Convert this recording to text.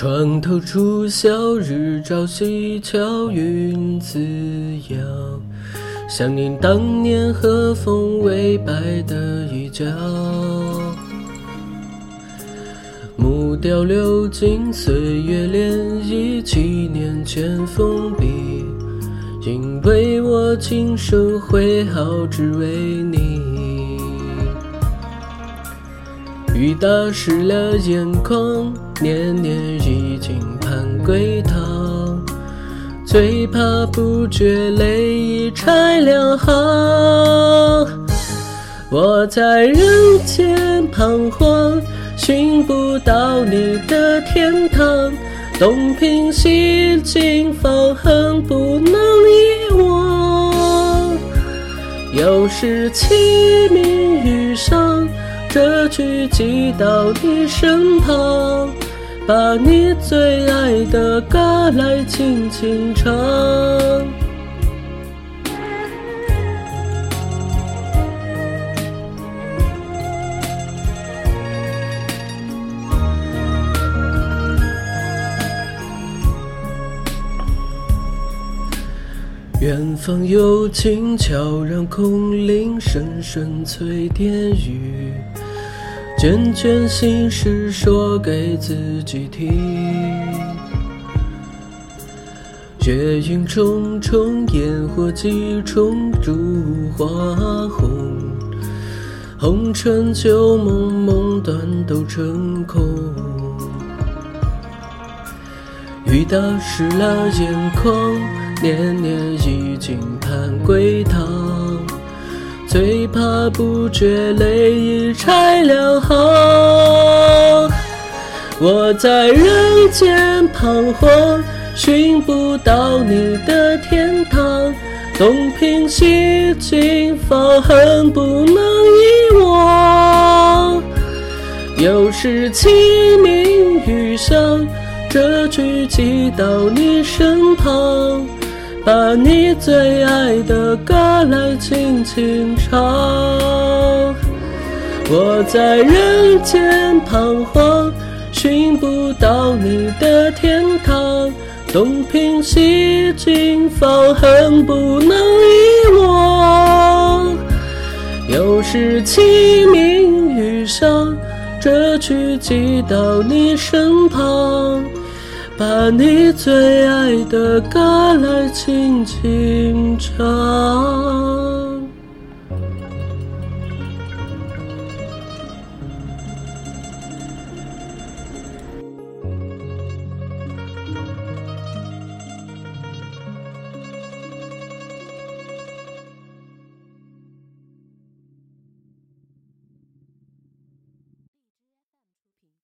床头初晓，日照西桥，云自摇。想念当年和风微摆的衣角。木雕流金，岁月涟漪，七年前封笔。因为我今生会好，只为你。雨打湿了眼眶，年年已经盼归堂，最怕不觉泪已拆两行。我在人间彷徨，寻不到你的天堂，东拼西凑，放恨不能遗忘。又是凄迷遇上。这曲寄到你身旁，把你最爱的歌来轻轻唱。远方有轻悄然空灵，声声催电语。卷卷心事说给自己听，月影重重，烟火几重，烛花红，红尘旧梦梦断都成空。雨打湿了眼眶，年年已经盼归堂。最怕不觉泪已拆两行，我在人间彷徨，寻不到你的天堂，东拼西凑，放恨不能遗忘。又是清明雨上，这曲寄到你身旁。把你最爱的歌来轻轻唱，我在人间彷徨，寻不到你的天堂，东拼西凑，放恨不能遗忘。又是清明雨上，这曲寄到你身旁。把你最爱的歌来轻轻唱。